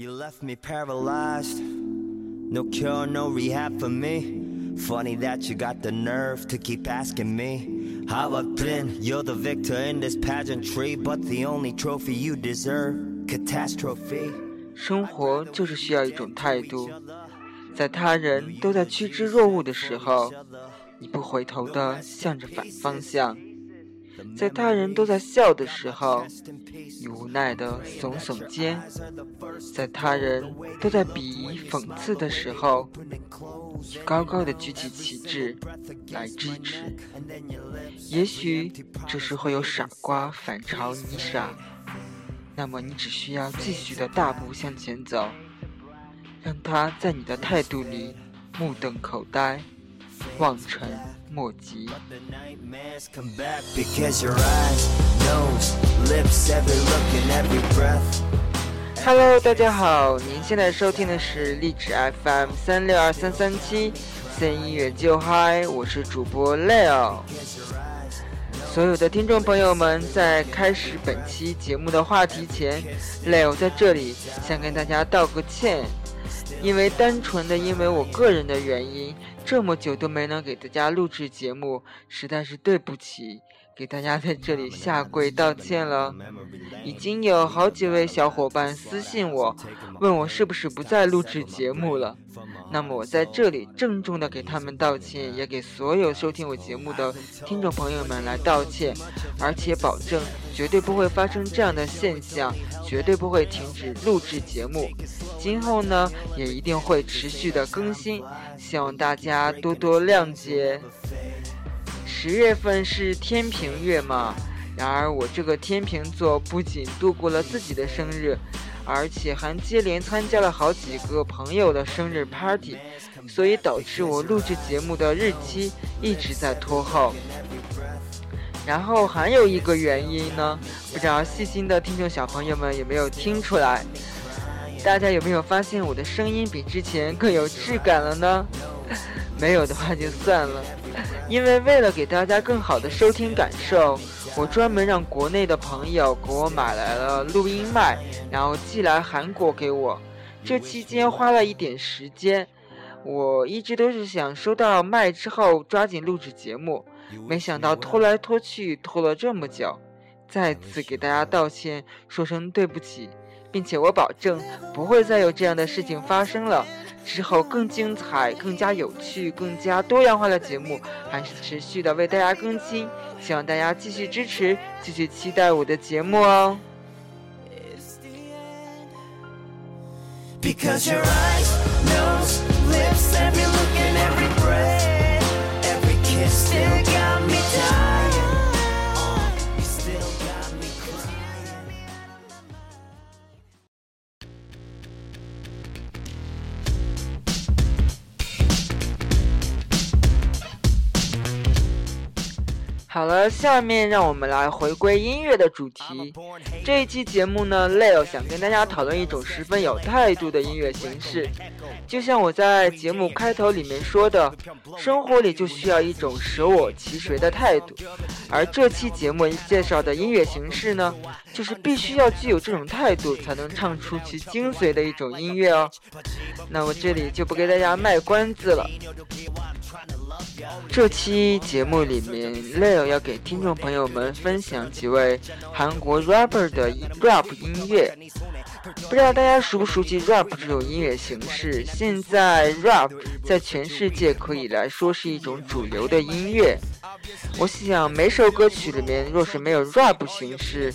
You left me paralyzed. No cure, no rehab for me. Funny that you got the nerve to keep asking me how I've been. You're the victor in this pageantry, but the only trophy you deserve catastrophe. 生活就是需要一种态度，在他人都在趋之若鹜的时候，你不回头的向着反方向。 在他人都在笑的时候，你无奈的耸耸肩；在他人都在鄙夷讽刺的时候，你高高的举起旗帜来支持。也许这时会有傻瓜反嘲你傻，那么你只需要继续的大步向前走，让他在你的态度里目瞪口呆，望尘莫及。Hello，大家好，您现在收听的是励志 FM 三六二三三七，森音乐就嗨，我是主播 Leo。所有的听众朋友们，在开始本期节目的话题前，Leo 在这里想跟大家道个歉，因为单纯的因为我个人的原因。这么久都没能给大家录制节目，实在是对不起，给大家在这里下跪 道歉了。已经有好几位小伙伴私信我，问我是不是不再录制节目了。那么我在这里郑重的给他们道歉，也给所有收听我节目的听众朋友们来道歉，而且保证绝对不会发生这样的现象，绝对不会停止录制节目。今后呢，也一定会持续的更新，希望大家多多谅解。十月份是天平月嘛，然而我这个天平座不仅度过了自己的生日。而且还接连参加了好几个朋友的生日 party，所以导致我录制节目的日期一直在拖后。然后还有一个原因呢，不知道细心的听众小朋友们有没有听出来？大家有没有发现我的声音比之前更有质感了呢？没有的话就算了，因为为了给大家更好的收听感受。我专门让国内的朋友给我买来了录音麦，然后寄来韩国给我。这期间花了一点时间，我一直都是想收到麦之后抓紧录制节目，没想到拖来拖去拖了这么久。再次给大家道歉，说声对不起，并且我保证不会再有这样的事情发生了。之后更精彩、更加有趣、更加多样化的节目还是持续的为大家更新，希望大家继续支持，继续期待我的节目哦。好了，下面让我们来回归音乐的主题。这一期节目呢，Leo 想跟大家讨论一种十分有态度的音乐形式。就像我在节目开头里面说的，生活里就需要一种舍我其谁的态度。而这期节目介绍的音乐形式呢，就是必须要具有这种态度，才能唱出其精髓的一种音乐哦。那我这里就不给大家卖关子了。这期节目里面，Leo 要给听众朋友们分享几位韩国 rapper 的 rap 音乐。不知道大家熟不熟悉 rap 这种音乐形式？现在 rap 在全世界可以来说是一种主流的音乐。我想每首歌曲里面若是没有 rap 形式，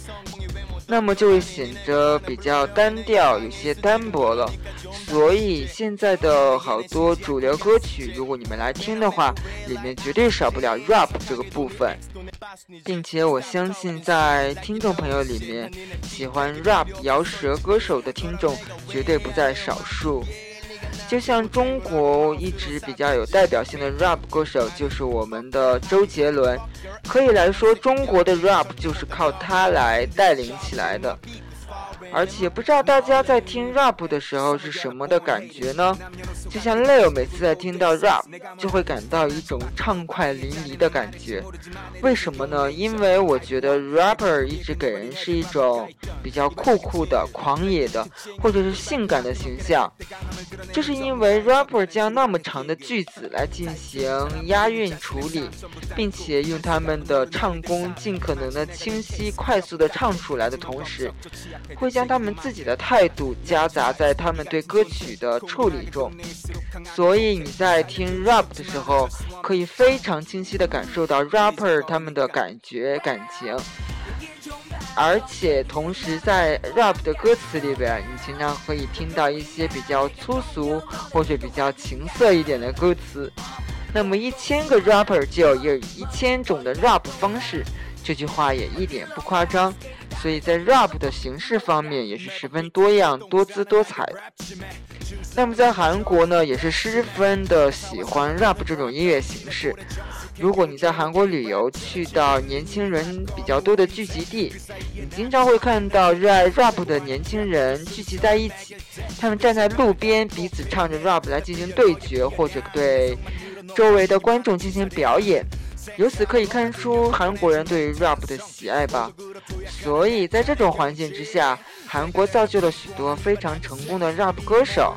那么就会显得比较单调，有些单薄了。所以现在的好多主流歌曲，如果你们来听的话，里面绝对少不了 rap 这个部分，并且我相信在听众朋友里面，喜欢 rap 摇舌歌手的听众绝对不在少数。就像中国一直比较有代表性的 rap 歌手就是我们的周杰伦，可以来说中国的 rap 就是靠他来带领起来的。而且不知道大家在听 rap 的时候是什么的感觉呢？就像 Leo 每次在听到 rap 就会感到一种畅快淋漓的感觉。为什么呢？因为我觉得 rapper 一直给人是一种比较酷酷的、狂野的，或者是性感的形象。这是因为 rapper 将那么长的句子来进行押韵处理，并且用他们的唱功尽可能的清晰、快速的唱出来的同时，会将他们自己的态度夹杂在他们对歌曲的处理中。所以你在听 rap 的时候，可以非常清晰的感受到 rapper 他们的感觉感情。而且同时，在 rap 的歌词里边，你经常可以听到一些比较粗俗或者比较情色一点的歌词。那么一千个 rapper 就有一千种的 rap 方式，这句话也一点不夸张。所以在 rap 的形式方面也是十分多样、多姿多彩的。那么在韩国呢，也是十分的喜欢 rap 这种音乐形式。如果你在韩国旅游，去到年轻人比较多的聚集地，你经常会看到热爱 rap 的年轻人聚集在一起。他们站在路边，彼此唱着 rap 来进行对决，或者对周围的观众进行表演。由此可以看出韩国人对 rap 的喜爱吧。所以在这种环境之下韩国造就了许多非常成功的 rap 歌手。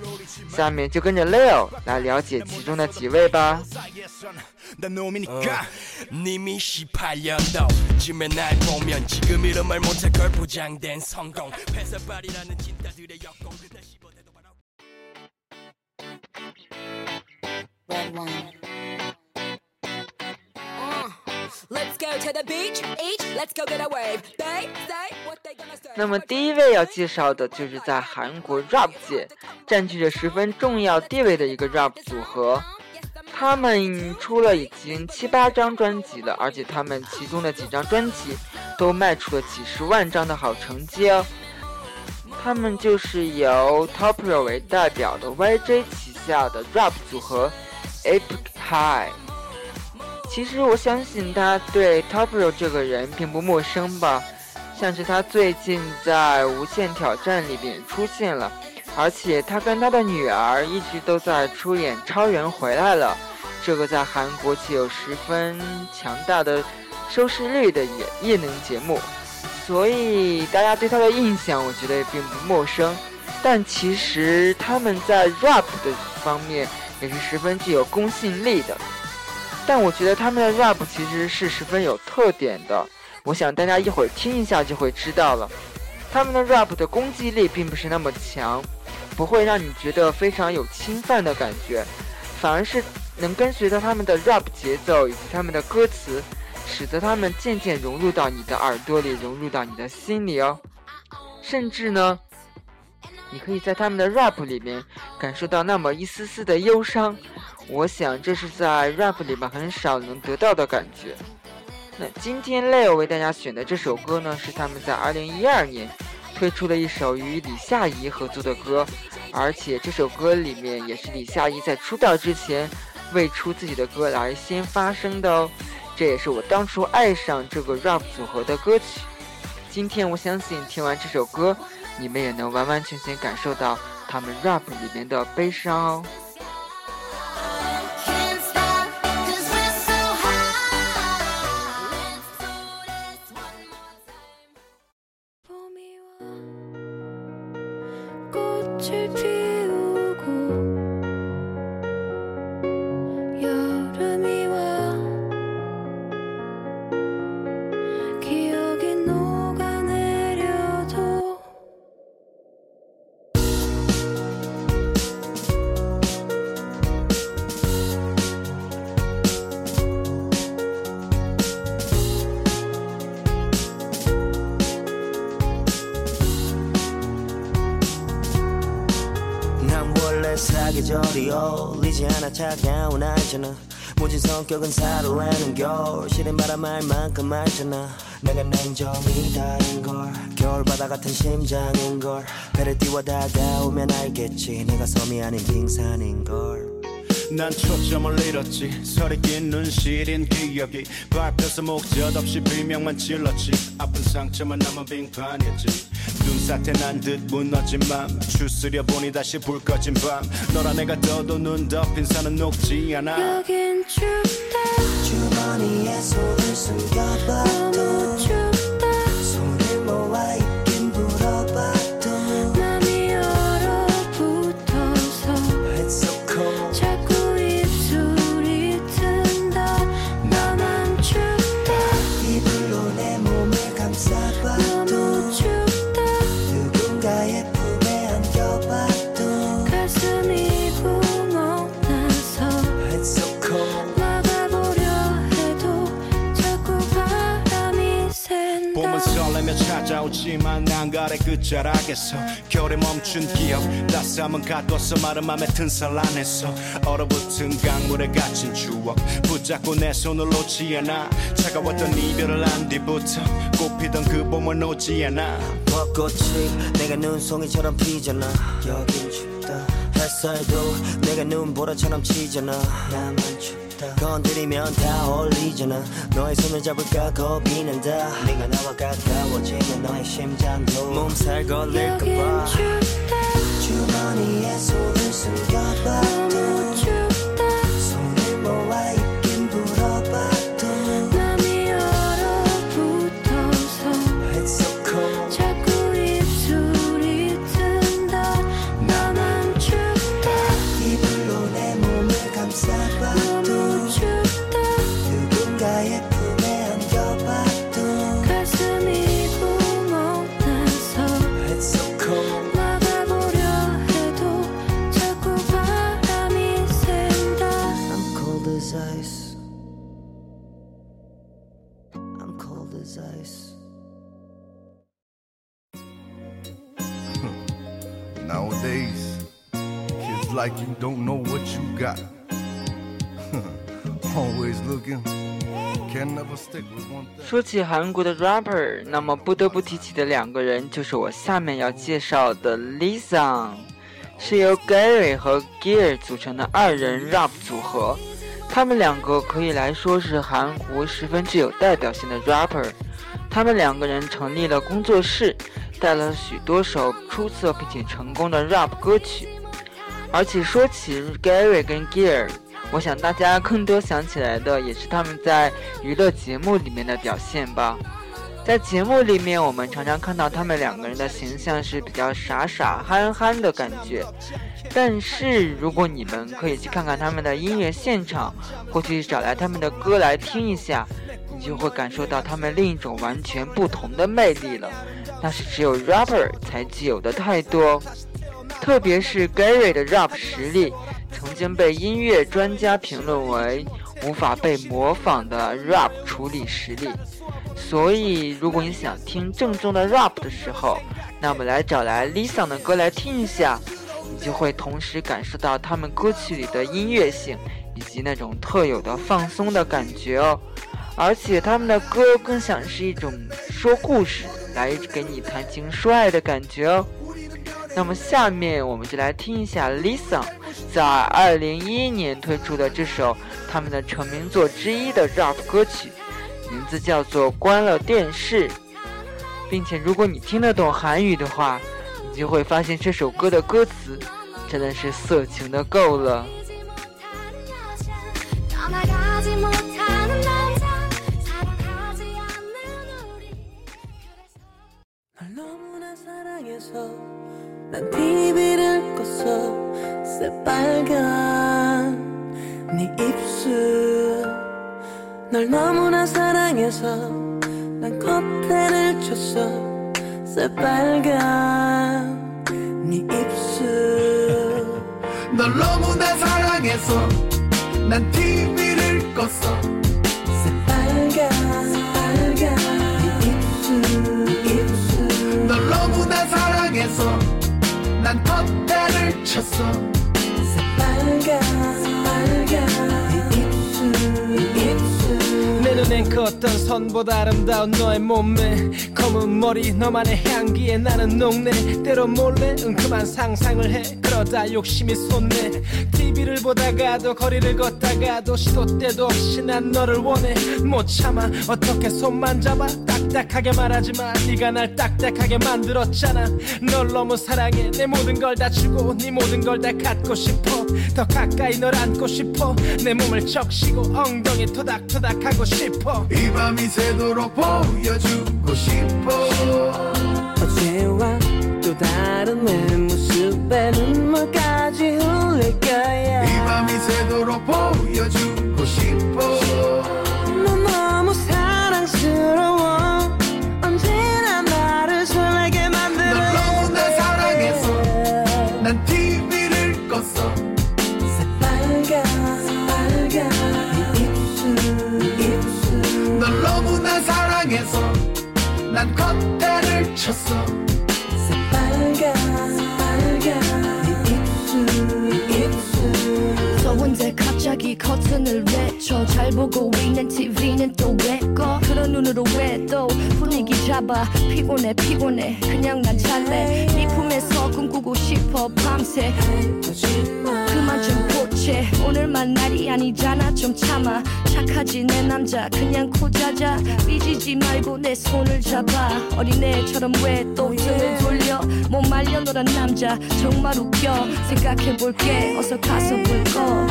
下面就跟着 leo 来了解其中的几位吧。Let's go to the beach，let's go get away 那么第一位要介绍的就是在韩国 rap 界占据着十分重要地位的一个 rap 组合。他们出了已经七八张专辑了，而且他们其中的几张专辑都卖出了几十万张的好成绩哦。他们就是由 Topro 为代表的 YJ 旗下的 rap 组合 Epic High。其实我相信他对 Topro 这个人并不陌生吧？像是他最近在《无限挑战》里边出现了，而且他跟他的女儿一直都在出演《超人回来了》。这个在韩国具有十分强大的收视率的也业能节目，所以大家对他的印象我觉得也并不陌生。但其实他们在 rap 的方面也是十分具有公信力的。但我觉得他们的 rap 其实是十分有特点的，我想大家一会儿听一下就会知道了。他们的 rap 的攻击力并不是那么强，不会让你觉得非常有侵犯的感觉，反而是。能跟随着他们的 rap 节奏以及他们的歌词，使得他们渐渐融入到你的耳朵里，融入到你的心里哦。甚至呢，你可以在他们的 rap 里面感受到那么一丝丝的忧伤。我想这是在 rap 里面很少能得到的感觉。那今天 Leo 为大家选的这首歌呢，是他们在2012年推出的一首与李夏怡合作的歌，而且这首歌里面也是李夏怡在出道之前。为出自己的歌来先发声的哦，这也是我当初爱上这个 rap 组合的歌曲。今天我相信听完这首歌，你们也能完完全全感受到他们 rap 里面的悲伤哦。 차가운 알잖아 무진 성격은 사로라는 겨울 시린 바람 알 만큼 알잖아. 내가 냉정이 다른 걸. 겨울바다 같은 심장인 걸. 배를 띄워 다가오면 알겠지. 내가 섬이 아닌 빙산인 걸난 초점을 잃었지. 서리 낀 눈 시린 기억이 밟혀서 목젖 없이 비명만 질렀지. 아픈 상처만 남은 빙판이었지 눈사태 난 듯 무너진 맘 추스려 보니 다시 불 꺼진 밤. 너라 내가 떠도 눈 덮인 산은 녹지 않아. 여긴 춥다. 주머니에 손을 숨겨봐 끝자락에서 겨울에 멈춘 기억. 따스함은 가둬서 마른 맘에 튼살 안에서 얼어붙은 강물에 갇힌 추억. 붙잡고 내 손을 놓지 않아. 차가웠던 이별을 안 뒤부터 꽃피던 그 봄을 놓지 않아. 벚꽃이 내가 눈송이처럼 피잖아. 여긴 춥다. 햇살도 내가 눈보라처럼 치잖아. 나만 춥 다 건드리면 다 어울리잖아. 너의 손을 잡을까 겁이 난다. 네가 나와 가까워지면 너의 심장도 몸살 걸릴까봐. 주머니에 손을 起韩国的 rapper，那么不得不提起的两个人就是我下面要介绍的 Lisa，是由 Gary 和 Gear 组成的二人 rap 组合。他们两个可以来说是韩国十分具有代表性的 rapper。他们两个人成立了工作室，带了许多首出色并且成功的 rap 歌曲。而且说起 Gary 跟 Gear，我想大家更多想起来的也是他们在娱乐节目里面的表现吧。在节目里面，我们常常看到他们两个人的形象是比较傻傻憨憨的感觉。但是如果你们可以去看看他们的音乐现场，或去找来他们的歌来听一下，你就会感受到他们另一种完全不同的魅力了。那是只有 rapper 才具有的态度哦。特别是 Gary 的 rap 实力，曾经被音乐专家评论为无法被模仿的 rap 处理实力。所以，如果你想听正宗的 rap 的时候，那么来找来 Lisa 的歌来听一下，你就会同时感受到他们歌曲里的音乐性，以及那种特有的放松的感觉哦。而且他们的歌更像是一种说故事，来给你谈情说爱的感觉哦。那么下面我们就来听一下 Lisa 在二零一一年推出的这首他们的成名作之一的 rap 歌曲，名字叫做《关了电视》，并且如果你听得懂韩语的话，你就会发现这首歌的歌词真的是色情的够了。 새빨간 네 입술. 널 너무나 사랑해서 난 커튼을 쳤어. 새빨간 네 입술. 널 너무나 사랑해서 난 TV를 껐어. 새빨간 새빨간 네 입술. 입술. 널 너무나 사랑해서 난 커튼을 쳤어 새빨간 새 그 어떤 선보다 아름다운 너의 몸매 검은 머리 너만의 향기에 나는 녹네. 때로 몰래 은큼한 상상을 해. 그러다 욕심이 솟네. TV를 보다가도 거리를 걷다가도 시도 때도 없이 난 너를 원해. 못 참아. 어떻게 손만 잡아? 딱딱하게 말하지마 네가 날 딱딱하게 만들었잖아. 널 너무 사랑해. 내 모든 걸 다 주고 네 모든 걸 다 갖고 싶어. 더 가까이 널 안고 싶어. 내 몸을 적시고 엉덩이 토닥토닥 하고 싶어 이 밤이 새도록 보여주고 싶어. 어제와 또 다른 내 모습에 눈물까지 흘릴 거야. 이 밤이 새도록 보여주고 난 컷대를 쳤어. 새빨간 새빨간. 네 입술 입술. 더운데 갑자기 커튼을 외쳐. 잘 보고 있는 TV는 또왜 꺼? 그런 눈으로 왜 또 분위기 잡아? 피곤해 피곤해. 그냥 난 잘래. 네 품에서 꿈꾸고 싶어 밤새. 그만 좀 보 채 오늘만 날이 아니잖아. 좀 참아. 착하지 내 남자. 그냥 코자자. 삐지지 말고 내 손을 잡아. 어린애처럼 왜 또 등을 돌려? 못 말려 노란 남자. 정말 웃겨. 생각해볼게. 어서 가서 볼거.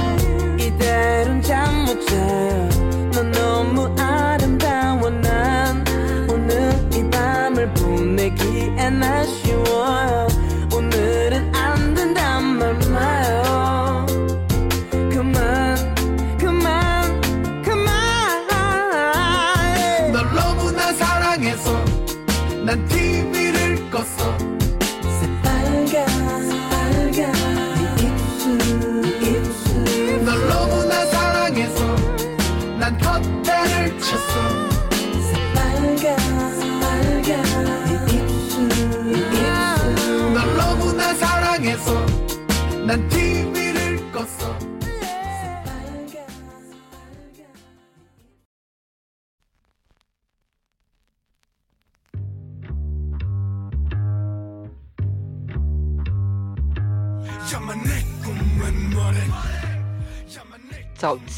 이대로는 잠못 자요 넌 너무 아름다워 난. 오늘 이 밤을 보내기엔 아쉬워요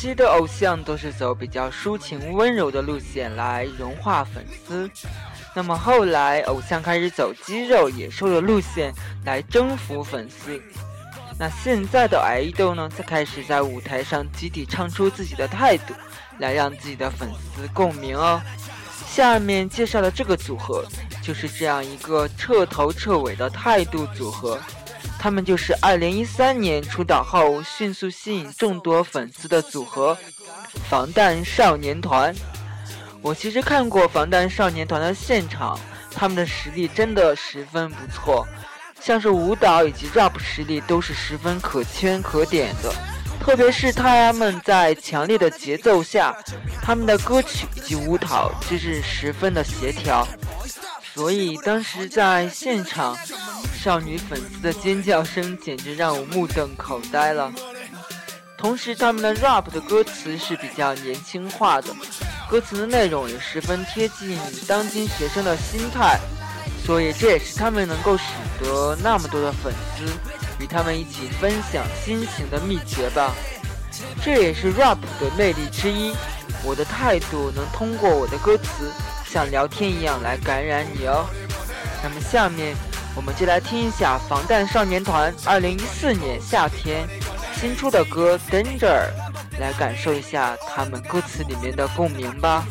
期的偶像都是走比较抒情温柔的路线来融化粉丝，那么后来偶像开始走肌肉野兽的路线来征服粉丝。那现在的爱豆呢，则开始在舞台上集体唱出自己的态度，来让自己的粉丝共鸣哦。下面介绍的这个组合，就是这样一个彻头彻尾的态度组合。他们就是2013年出道后迅速吸引众多粉丝的组合——防弹少年团。我其实看过防弹少年团的现场，他们的实力真的十分不错，像是舞蹈以及 rap 实力都是十分可圈可点的。特别是他们在强烈的节奏下，他们的歌曲以及舞蹈真是十分的协调。所以当时在现场，少女粉丝的尖叫声简直让我目瞪口呆了。同时，他们的 rap 的歌词是比较年轻化的，歌词的内容也十分贴近当今学生的心态，所以这也是他们能够使得那么多的粉丝与他们一起分享心情的秘诀吧。这也是 rap 的魅力之一。我的态度能通过我的歌词，像聊天一样来感染你哦。那么下面我们就来听一下防弹少年团二零一四年夏天新出的歌《Danger》，来感受一下他们歌词里面的共鸣吧。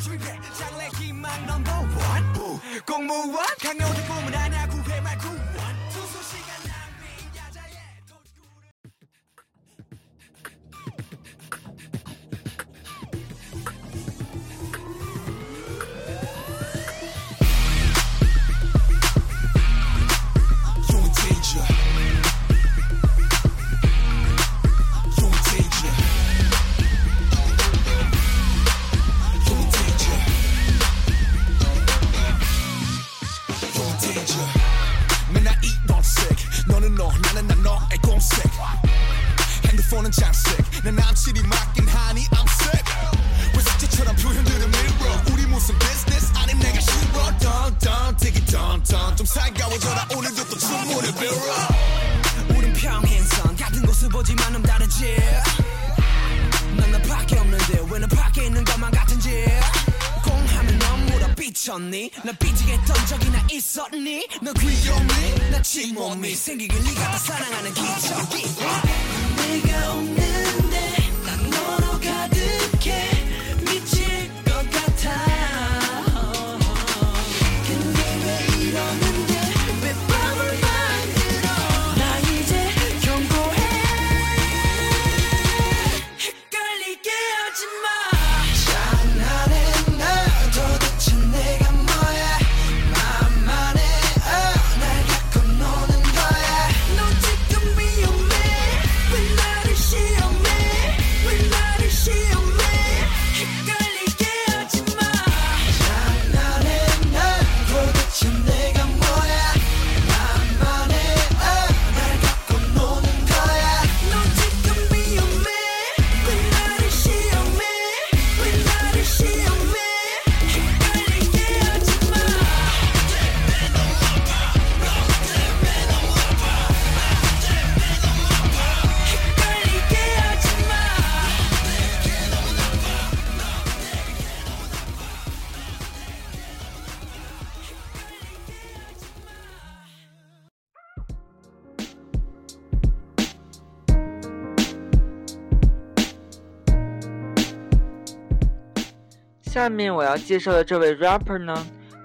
下面我要介绍的这位 rapper 呢，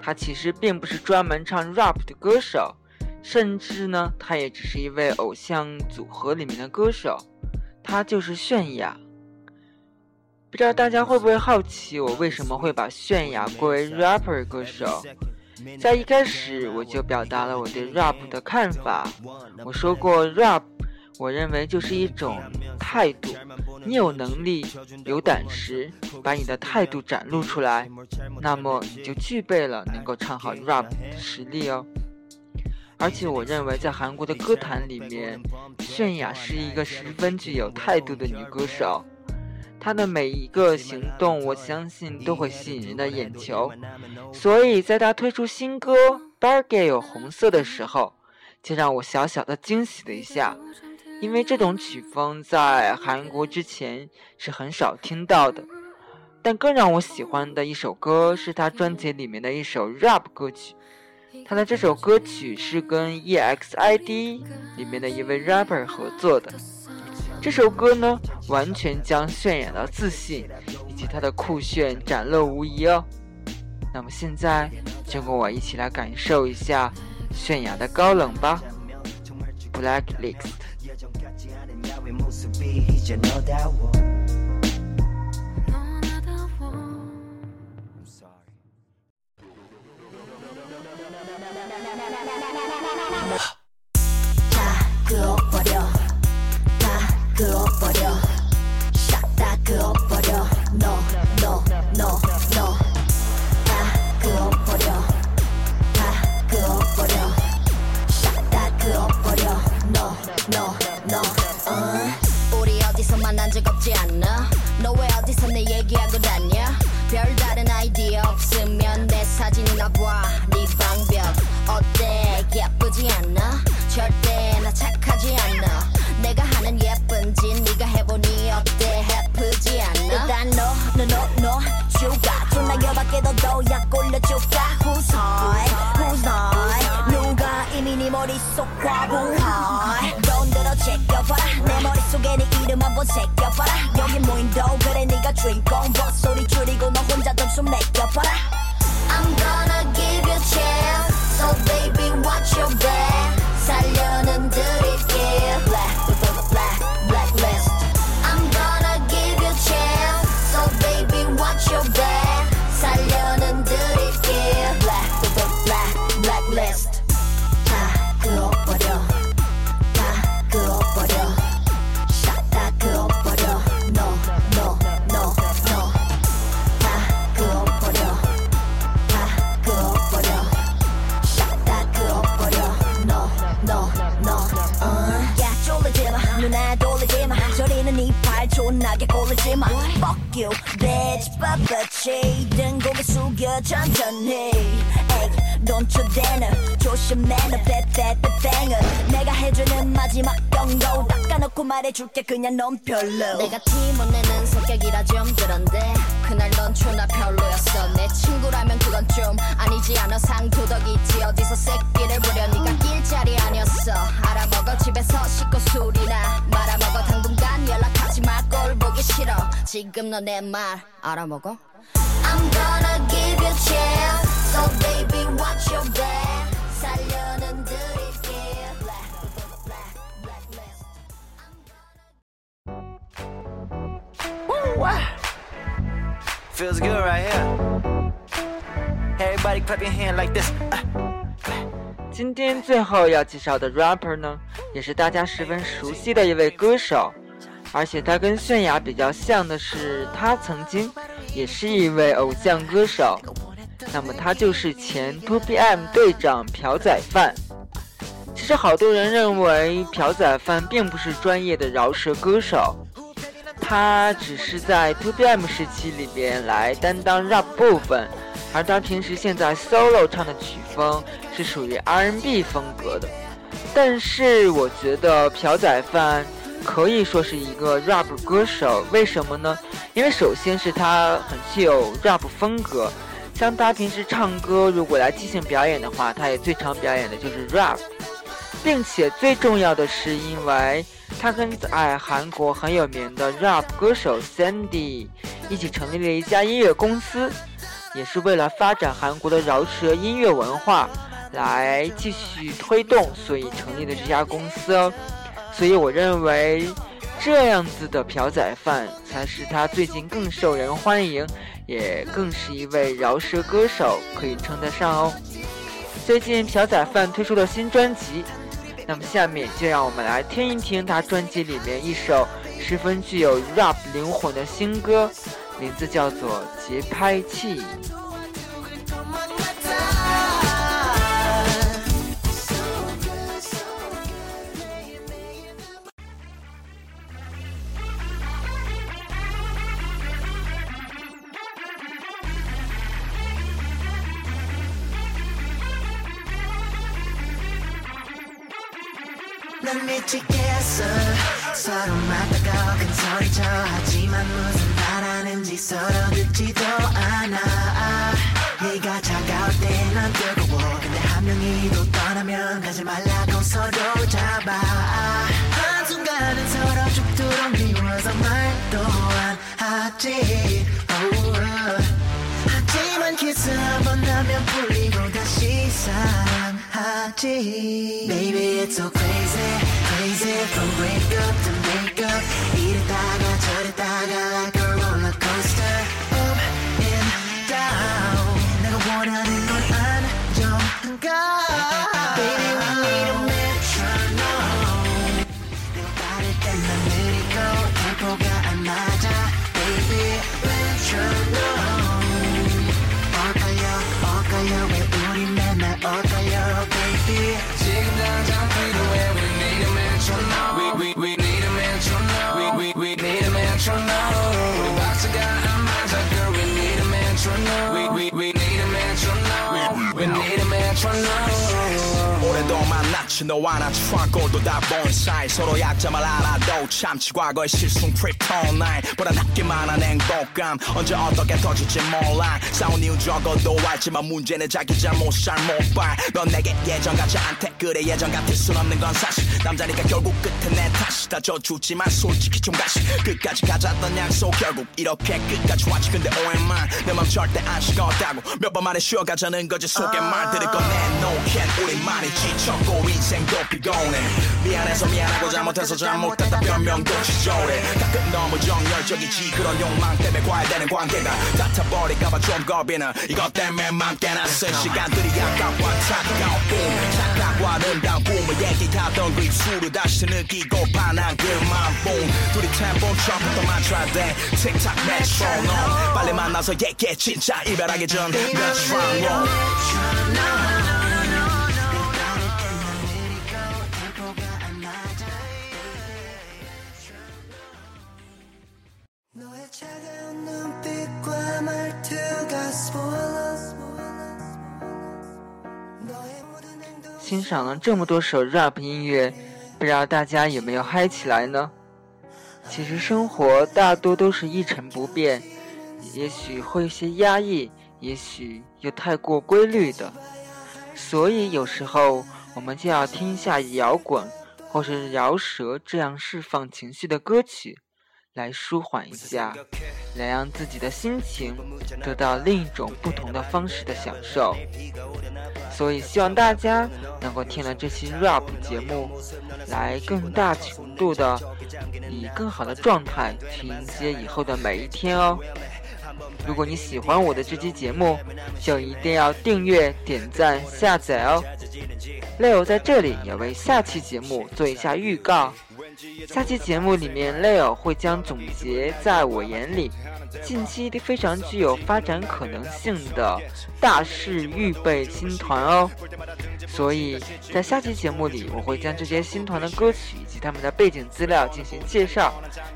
他其实并不是专门唱 rap 的歌手，甚至呢，他也只是一位偶像组合里面的歌手，他就是泫雅。不知道大家会不会好奇，我为什么会把泫雅归为 rapper 歌手？在一开始我就表达了我对 rap 的看法，我说过 rap，我认为就是一种态度，你有能力、有胆识，把你的态度展露出来，那么你就具备了能够唱好 rap 的实力哦。而且我认为，在韩国的歌坛里面，泫雅是一个十分具有态度的女歌手。她的每一个行动，我相信都会吸引人的眼球。所以在她推出新歌《Bargay》红色的时候，就让我小小的惊喜了一下，因为这种曲风在韩国之前是很少听到的。但更让我喜欢的一首歌是他专辑里面的一首 rap 歌曲。他的这首歌曲是跟 EXID 里面的一位 rapper 合作的。这首歌呢，完全将泫雅的自信以及她的酷炫展露无遗哦。那么现在就跟我一起来感受一下泫雅的高冷吧。Blacklist。you know that one. 난적 없지 않나 너왜 어디서 내 얘기하고 다냐 별다 쫄리지마 눈에 돌리지마 저리는 이팔 존나게 꼴리지마 Fuck you bitch 빳빳이 등 고개 숙여 천천히 에이 don't you dare 조심해 너 빼빼빼뺑은. 내가 해주는 마지막 경고. 닦아놓은 대놓고 말해줄게 그냥 넌 별로. 내가 티못 내는 성격이라 좀 그런데 그날 넌 초나 별로였어. 내 친구라면 그건 좀 아니지 않아. 상도덕이지. 어디서 새끼를 부려 네가 일자리 아니었어. 알아먹어 집에서 씻고 술이나 말아먹어. 당분간 연락하지 마. 꼴 보기 싫어. 지금 너 내 말 알아먹어? I'm gonna give you chance Feels good right here. Everybody clap hand like this. 今天最后要介绍的 rapper 呢，也是大家十分熟悉的一位歌手，而且他跟泫雅比较像的是，他曾经也是一位偶像歌手。那么他就是前 T.O.P.M 队长朴宰范。其实好多人认为朴宰范并不是专业的饶舌歌手，他只是在 T.O.P.M 时期里边来担当 rap 部分，而他平时现在 solo 唱的曲风是属于 R&B 风格的。但是我觉得朴宰范可以说是一个 rap 歌手，为什么呢？因为首先是他很具有 rap 风格，像他平时唱歌如果来即兴表演的话，他也最常表演的就是 rap，并且最重要的是，因为他跟在韩国很有名的 rap 歌手 Sandy 一起成立了一家音乐公司，也是为了发展韩国的饶舌音乐文化来继续推动，所以成立的这家公司哦。所以我认为，这样子的朴宰范才是他最近更受人欢迎，也更是一位饶舌歌手，可以称得上哦。最近朴宰范推出了新专辑，那么下面就让我们来听一听他专辑里面一首十分具有 rap 灵魂的新歌，名字叫做《节拍器》。 난 미치겠어. 서로 맞다가 큰 소리 쳐 하지만 무슨 말하는지 서로 듣지도 않아. 네가 차가울 때 난 뜨거워. 근데 한 명이 또 떠나면 가지 말라고 서로 잡아. 한순간은 서로 죽도록 미워서 말도 안 하지. 하지만 키스 한 번 하면 풀리고 다시 사랑하지 만났지 너와 나 추하고도 다본 사이 서로 약점을 알아도 참지 과거의 실수 크립토나인 보다 낫기만 한 행복감. 언제 어떻게 터질지 몰라. 싸운 이유 적어도 알지만 문제는 자기 잘못 잘못봐넌 내게 예전 같지 않대. 그래 예전 같을 순 없는 건 사실. 남자니까 결국 끝은 내 탓이 다 져주지만 솔직히 좀 가시 끝까지 가졌던 약속 결국 이렇게 끝까지 왔지. 근데 오해만 내맘 절대 안 식었다고. 몇 번 만에 쉬어가자는 거지. 속에 말들을 꺼내놓기엔 우리만이 지쳤고 인생도 피곤해 미안해서 미안하고 잘못해서 잘못했다. 변명도 지저래. 가끔 너무 정열적이지. 그런 욕망 때문에 과열되는 관계가 같아버릴까봐 좀 겁이 나. 이것 때문에 맘쓴 시간들이 아까워. 안타까워. 뿜 착각과 아름다운 꿈을 얘기하던 그 입술을 다시 느끼고 반한 뿜 둘이 템포 처음부터 맞춰야 돼. 틱탁 메트로놈 빨리 만나서 얘기해 진짜 이별하기 전. 메트로 欣赏了这么多首 rap 音乐，不知道大家有没有嗨起来呢？其实生活大多都是一成不变，也许会有些压抑，也许又太过规律的，所以有时候我们就要听一下摇滚或是饶舌这样释放情绪的歌曲，来舒缓一下，来让自己的心情得到另一种不同的方式的享受。所以希望大家能够听了这期 rap 节目，来更大程度的以更好的状态去迎接以后的每一天哦。如果你喜欢我的这期节目，就一定要订阅、点赞、下载哦。Leo 在这里也为下期节目做一下预告。下期节目里面，Leo 会将总结在我眼里。近期非常具有发展可能性的大势预备新团哦，所以在下期节目里，我会将这些新团的歌曲以及他们的背景资料进行介绍，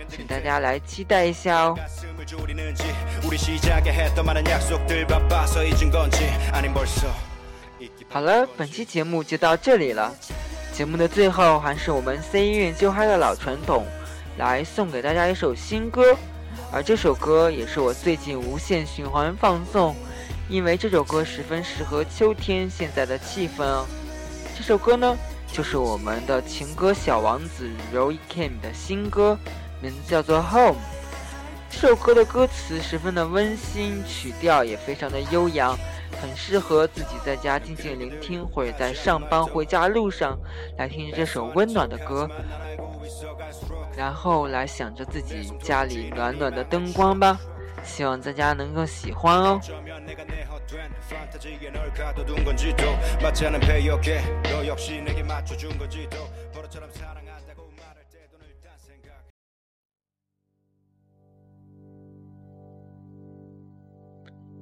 请大家来期待一下哦。好了，本期节目就到这里了。节目的最后，还是我们 C 音乐就嗨的老传统，来送给大家一首新歌。而这首歌也是我最近无限循环放送，因为这首歌十分适合秋天现在的气氛哦。这首歌呢，就是我们的情歌小王子 Roy Kim 的新歌，名字叫做 Home。这首歌的歌词十分的温馨，曲调也非常的悠扬，很适合自己在家静静聆听，或者在上班回家路上来听这首温暖的歌。然后来想着自己家里暖暖的灯光吧，希望大家能够喜欢哦。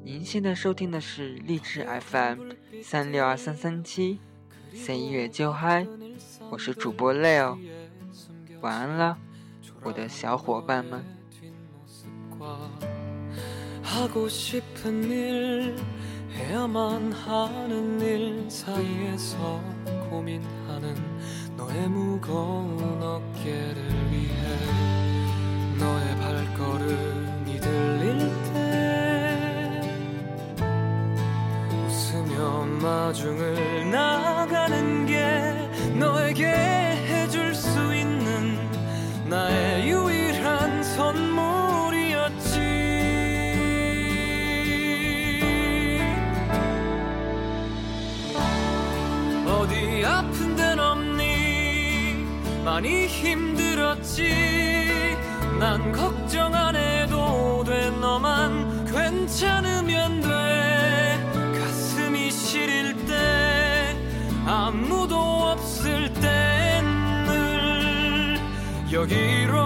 您现在收听的是励志 FM 三六二三三七，三月就嗨，我是主播 Leo。晚安了，我的小伙伴们。 많이 힘들었지. 난 걱정 안 해도 돼 너만 괜찮으면 돼. 가슴이 시릴 때 아무도 없을 땐 늘 여기로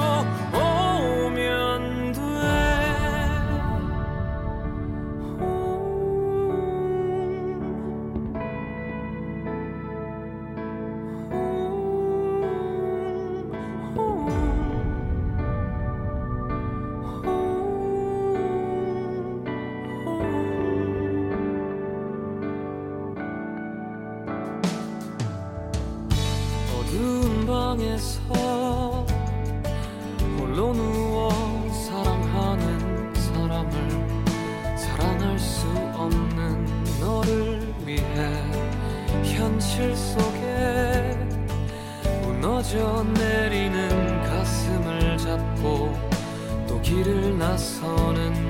방에서 홀로 누워 사랑하는 사람을 사랑할 수 없는 너를 위해 현실 속에 무너져 내리는 가슴을 잡고 또 길을 나서는